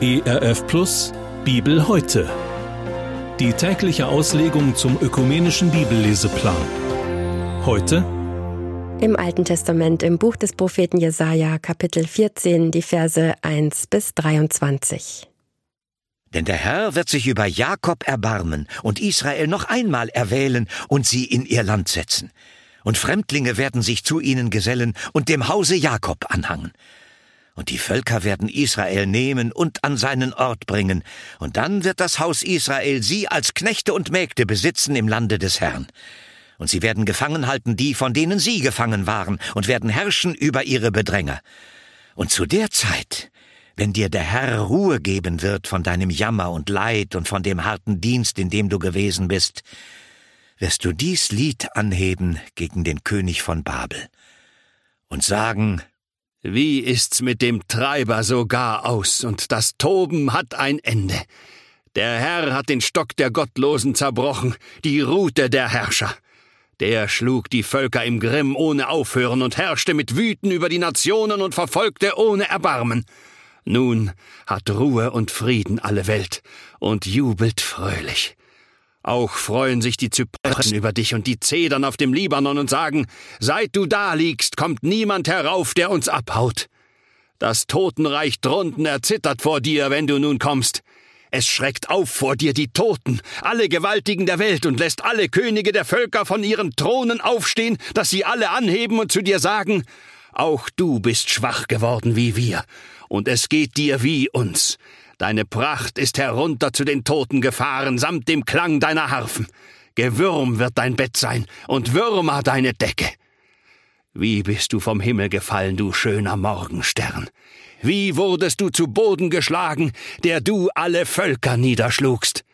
ERF Plus Bibel heute. Die tägliche Auslegung zum ökumenischen Bibelleseplan. Heute im Alten Testament im Buch des Propheten Jesaja, Kapitel 14, die Verse 1 bis 23. Denn der Herr wird sich über Jakob erbarmen und Israel noch einmal erwählen und sie in ihr Land setzen. Und Fremdlinge werden sich zu ihnen gesellen und dem Hause Jakob anhangen. Und die Völker werden Israel nehmen und an seinen Ort bringen, und dann wird das Haus Israel sie als Knechte und Mägde besitzen im Lande des Herrn. Und sie werden gefangen halten die, von denen sie gefangen waren, und werden herrschen über ihre Bedränger. Und zu der Zeit, wenn dir der Herr Ruhe geben wird von deinem Jammer und Leid und von dem harten Dienst, in dem du gewesen bist, wirst du dies Lied anheben gegen den König von Babel und sagen, wie ist's mit dem Treiber sogar aus, und das Toben hat ein Ende. Der Herr hat den Stock der Gottlosen zerbrochen, die Rute der Herrscher. Der schlug die Völker im Grimm ohne Aufhören und herrschte mit Wüten über die Nationen und verfolgte ohne Erbarmen. Nun hat Ruhe und Frieden alle Welt und jubelt fröhlich. Auch freuen sich die Zypressen über dich und die Zedern auf dem Libanon und sagen, seit du da liegst, kommt niemand herauf, der uns abhaut. Das Totenreich drunten erzittert vor dir, wenn du nun kommst. Es schreckt auf vor dir die Toten, alle Gewaltigen der Welt und lässt alle Könige der Völker von ihren Thronen aufstehen, dass sie alle anheben und zu dir sagen, auch du bist schwach geworden wie wir, und es geht dir wie uns. Deine Pracht ist herunter zu den Toten gefahren, samt dem Klang deiner Harfen. Gewürm wird dein Bett sein und Würmer deine Decke. Wie bist du vom Himmel gefallen, du schöner Morgenstern? Wie wurdest du zu Boden geschlagen, der du alle Völker niederschlugst?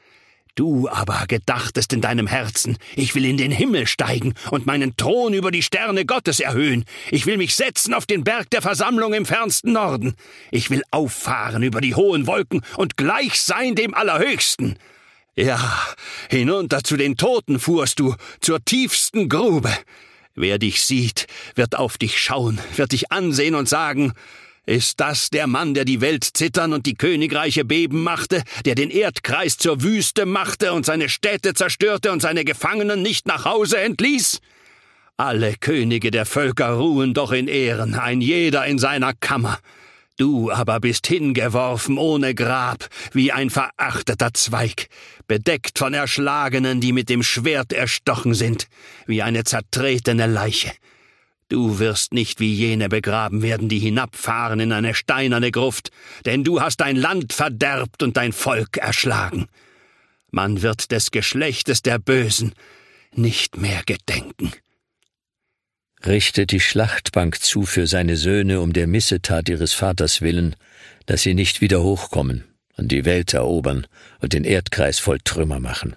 Du aber gedachtest in deinem Herzen, ich will in den Himmel steigen und meinen Thron über die Sterne Gottes erhöhen. Ich will mich setzen auf den Berg der Versammlung im fernsten Norden. Ich will auffahren über die hohen Wolken und gleich sein dem Allerhöchsten. Ja, hinunter zu den Toten fuhrst du, zur tiefsten Grube. Wer dich sieht, wird auf dich schauen, wird dich ansehen und sagen, ist das der Mann, der die Welt zittern und die Königreiche beben machte, der den Erdkreis zur Wüste machte und seine Städte zerstörte und seine Gefangenen nicht nach Hause entließ? Alle Könige der Völker ruhen doch in Ehren, ein jeder in seiner Kammer. Du aber bist hingeworfen ohne Grab, wie ein verachteter Zweig, bedeckt von Erschlagenen, die mit dem Schwert erstochen sind, wie eine zertretene Leiche. Du wirst nicht wie jene begraben werden, die hinabfahren in eine steinerne Gruft, denn du hast dein Land verderbt und dein Volk erschlagen. Man wird des Geschlechtes der Bösen nicht mehr gedenken. Richtet die Schlachtbank zu für seine Söhne um der Missetat ihres Vaters willen, dass sie nicht wieder hochkommen und die Welt erobern und den Erdkreis voll Trümmer machen.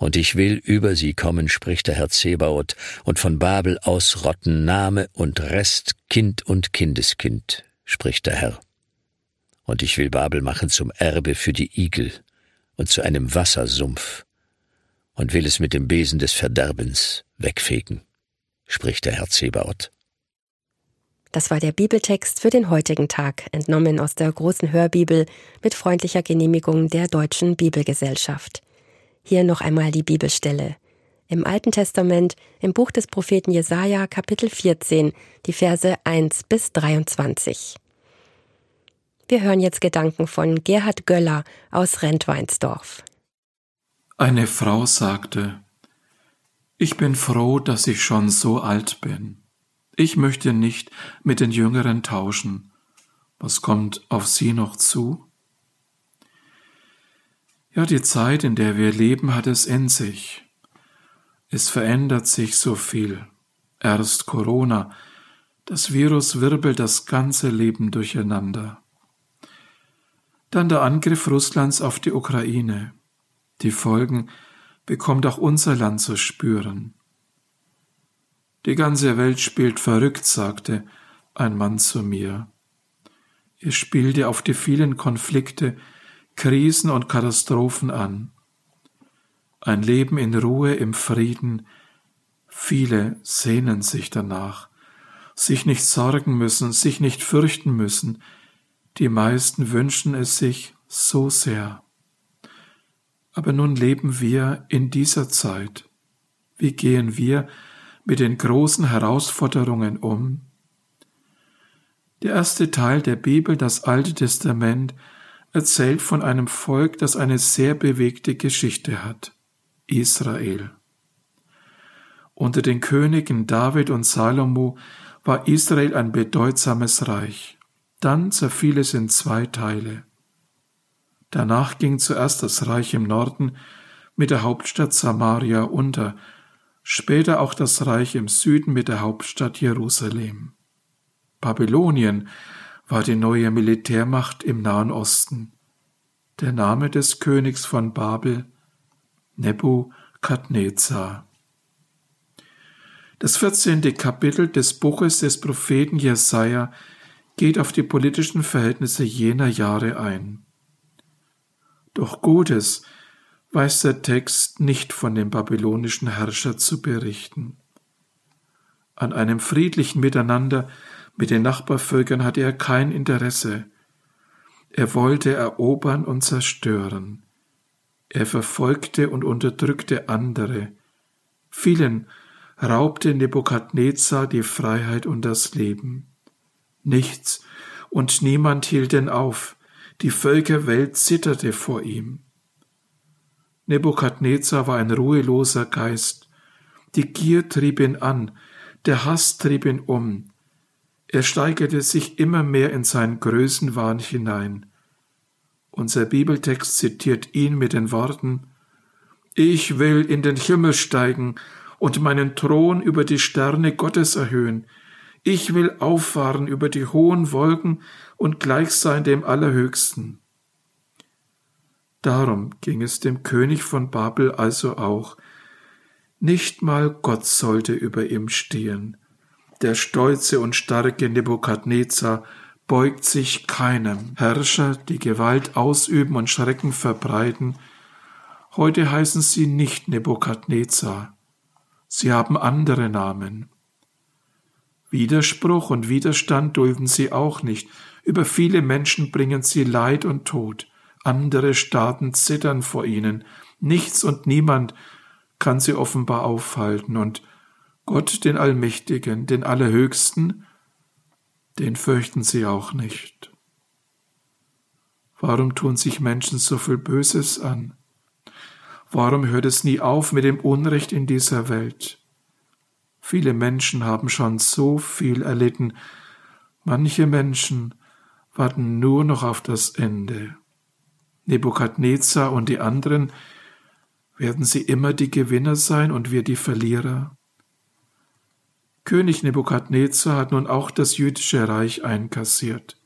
Und ich will über sie kommen, spricht der Herr Zebaoth, und von Babel ausrotten Name und Rest, Kind und Kindeskind, spricht der Herr. Und ich will Babel machen zum Erbe für die Igel und zu einem Wassersumpf, und will es mit dem Besen des Verderbens wegfegen, spricht der Herr Zebaoth. Das war der Bibeltext für den heutigen Tag, entnommen aus der großen Hörbibel mit freundlicher Genehmigung der Deutschen Bibelgesellschaft. Hier noch einmal die Bibelstelle. Im Alten Testament, im Buch des Propheten Jesaja, Kapitel 14, die Verse 1 bis 23. Wir hören jetzt Gedanken von Gerhard Göller aus Rentweinsdorf. Eine Frau sagte, ich bin froh, dass ich schon so alt bin. Ich möchte nicht mit den Jüngeren tauschen. Was kommt auf sie noch zu? Ja, die Zeit, in der wir leben, hat es in sich. Es verändert sich so viel. Erst Corona. Das Virus wirbelt das ganze Leben durcheinander. Dann der Angriff Russlands auf die Ukraine. Die Folgen bekommt auch unser Land zu spüren. Die ganze Welt spielt verrückt, sagte ein Mann zu mir. Er spielte auf die vielen Konflikte, Krisen und Katastrophen an. Ein Leben in Ruhe, im Frieden, viele sehnen sich danach. sich nicht sorgen müssen, sich nicht fürchten müssen. Die meisten wünschen es sich so sehr. Aber nun leben wir in dieser Zeit. Wie gehen wir mit den großen Herausforderungen um? Der erste Teil der Bibel, das Alte Testament, erzählt von einem Volk, das eine sehr bewegte Geschichte hat. Israel. Unter den Königen David und Salomo war Israel ein bedeutsames Reich. Dann zerfiel es in zwei Teile. Danach ging zuerst das Reich im Norden mit der Hauptstadt Samaria unter, später auch das Reich im Süden mit der Hauptstadt Jerusalem. Babylonien war die neue Militärmacht im Nahen Osten. Der Name des Königs von Babel Nebukadnezar. Das 14. Kapitel des Buches des Propheten Jesaja geht auf die politischen Verhältnisse jener Jahre ein. Doch Gutes weiß der Text nicht von dem babylonischen Herrscher zu berichten. An einem friedlichen Miteinander mit den Nachbarvölkern hatte er kein Interesse. Er wollte erobern und zerstören. Er verfolgte und unterdrückte andere. Vielen raubte Nebukadnezar die Freiheit und das Leben. Nichts und niemand hielt ihn auf, die Völkerwelt zitterte vor ihm. Nebukadnezar war ein ruheloser Geist, die Gier trieb ihn an, der Hass trieb ihn um, er steigerte sich immer mehr in seinen Größenwahn hinein. Unser Bibeltext zitiert ihn mit den Worten Ich will in den Himmel steigen und meinen Thron über die Sterne Gottes erhöhen. Ich will auffahren über die hohen Wolken und gleich sein dem Allerhöchsten. Darum ging es dem König von Babel also auch. Nicht mal Gott sollte über ihm stehen. Der stolze und starke Nebukadnezar beugt sich keinem. Herrscher, die Gewalt ausüben und Schrecken verbreiten, heute heißen sie nicht Nebukadnezar. Sie haben andere Namen. Widerspruch und Widerstand dulden sie auch nicht. Über viele Menschen bringen sie Leid und Tod. Andere Staaten zittern vor ihnen. Nichts und niemand kann sie offenbar aufhalten. Und Gott, den Allmächtigen, den Allerhöchsten, den fürchten sie auch nicht. Warum tun sich Menschen so viel Böses an? Warum hört es nie auf mit dem Unrecht in dieser Welt? Viele Menschen haben schon so viel erlitten, manche Menschen warten nur noch auf das Ende. Nebukadnezar und die anderen, werden sie immer die Gewinner sein und wir die Verlierer? König Nebukadnezar hat nun auch das jüdische Reich einkassiert.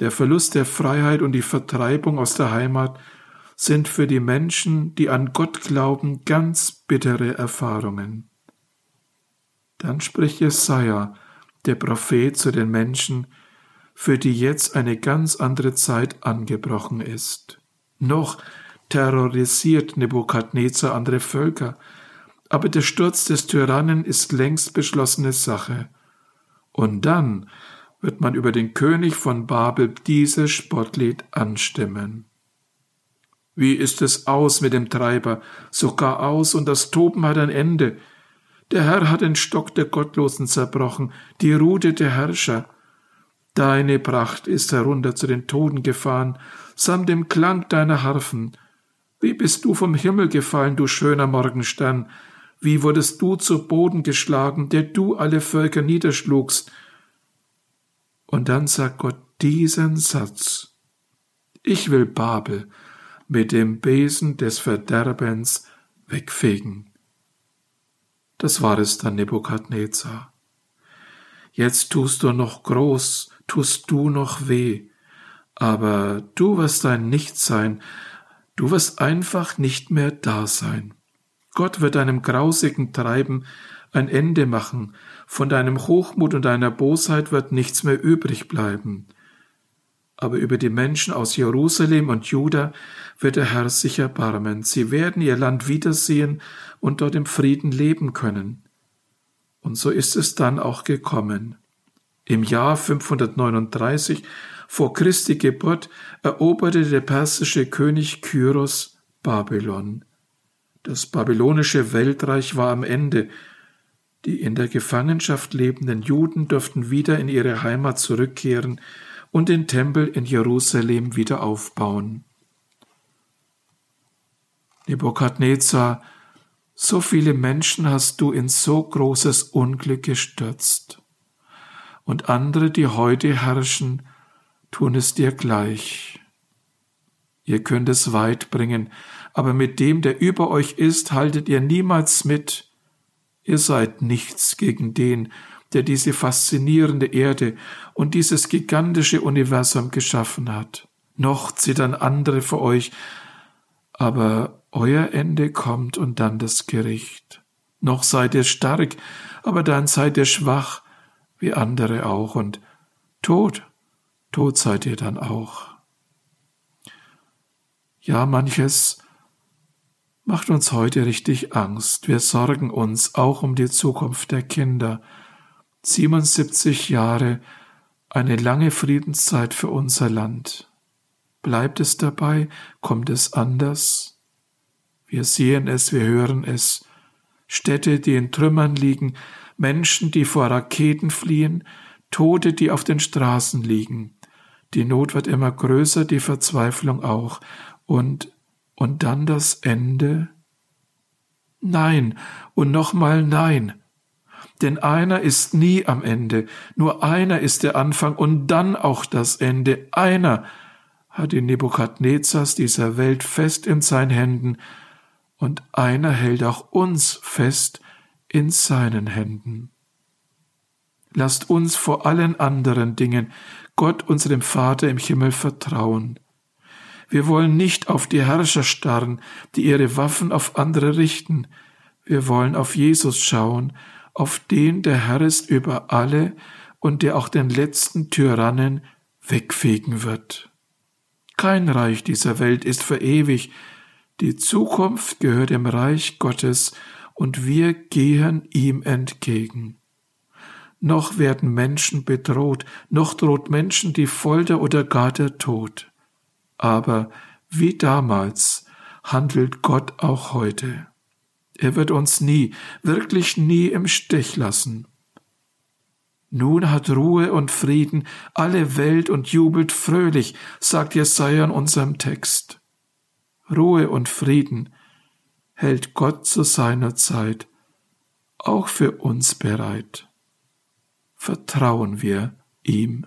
Der Verlust der Freiheit und die Vertreibung aus der Heimat sind für die Menschen, die an Gott glauben, ganz bittere Erfahrungen. Dann spricht Jesaja, der Prophet, zu den Menschen, für die jetzt eine ganz andere Zeit angebrochen ist. Noch terrorisiert Nebukadnezar andere Völker, aber der Sturz des Tyrannen ist längst beschlossene Sache. Und dann wird man über den König von Babel dieses Spottlied anstimmen. Wie ist es aus mit dem Treiber, sogar aus, und das Toben hat ein Ende. Der Herr hat den Stock der Gottlosen zerbrochen, die Rute der Herrscher. Deine Pracht ist herunter zu den Toten gefahren, samt dem Klang deiner Harfen. Wie bist du vom Himmel gefallen, du schöner Morgenstern? Wie wurdest du zu Boden geschlagen, der du alle Völker niederschlugst? Und dann sagt Gott diesen Satz. Ich will Babel, mit dem Besen des Verderbens wegfegen. Das war es dann Nebukadnezar. Jetzt tust du noch groß, tust du noch weh, aber du wirst ein Nichts sein, du wirst einfach nicht mehr da sein. Gott wird deinem grausigen Treiben ein Ende machen, von deinem Hochmut und deiner Bosheit wird nichts mehr übrig bleiben aber über die Menschen aus Jerusalem und Juda wird der Herr sich erbarmen. Sie werden ihr Land wiedersehen und dort im Frieden leben können. Und so ist es dann auch gekommen. Im Jahr 539 vor Christi Geburt eroberte der persische König Kyros Babylon. Das babylonische Weltreich war am Ende. Die in der Gefangenschaft lebenden Juden durften wieder in ihre Heimat zurückkehren und den Tempel in Jerusalem wieder aufbauen. Nebukadnezar, so viele Menschen hast du in so großes Unglück gestürzt. Und andere, die heute herrschen, tun es dir gleich. Ihr könnt es weit bringen, aber mit dem, der über euch ist, haltet ihr niemals mit. Ihr seid nichts gegen den, der diese faszinierende Erde und dieses gigantische Universum geschaffen hat. Noch zittern andere vor euch, aber euer Ende kommt und dann das Gericht. Noch seid ihr stark, aber dann seid ihr schwach, wie andere auch, und tot, tot seid ihr dann auch. Ja, manches macht uns heute richtig Angst. Wir sorgen uns auch um die Zukunft der Kinder. 77 Jahre, eine lange Friedenszeit für unser Land. Bleibt es dabei? Kommt es anders? Wir sehen es, wir hören es. Städte, die in Trümmern liegen, Menschen, die vor Raketen fliehen, Tote, die auf den Straßen liegen. Die Not wird immer größer, die Verzweiflung auch. Und und dann das Ende? Nein und nochmal nein. Denn einer ist nie am Ende, nur einer ist der Anfang und dann auch das Ende. Einer hat die Nebukadnezars dieser Welt fest in seinen Händen und einer hält auch uns fest in seinen Händen. Lasst uns vor allen anderen Dingen Gott, unserem Vater im Himmel, vertrauen. Wir wollen nicht auf die Herrscher starren, die ihre Waffen auf andere richten. Wir wollen auf Jesus schauen, auf den der Herr ist über alle und der auch den letzten Tyrannen wegfegen wird. Kein Reich dieser Welt ist für ewig, die Zukunft gehört dem Reich Gottes und wir gehen ihm entgegen. Noch werden Menschen bedroht, noch droht Menschen die Folter oder gar der Tod aber wie damals handelt Gott auch heute. Er wird uns nie, wirklich nie im Stich lassen. Nun hat Ruhe und Frieden alle Welt und jubelt fröhlich, sagt Jesaja in unserem Text. Ruhe und Frieden hält Gott zu seiner Zeit auch für uns bereit. Vertrauen wir ihm.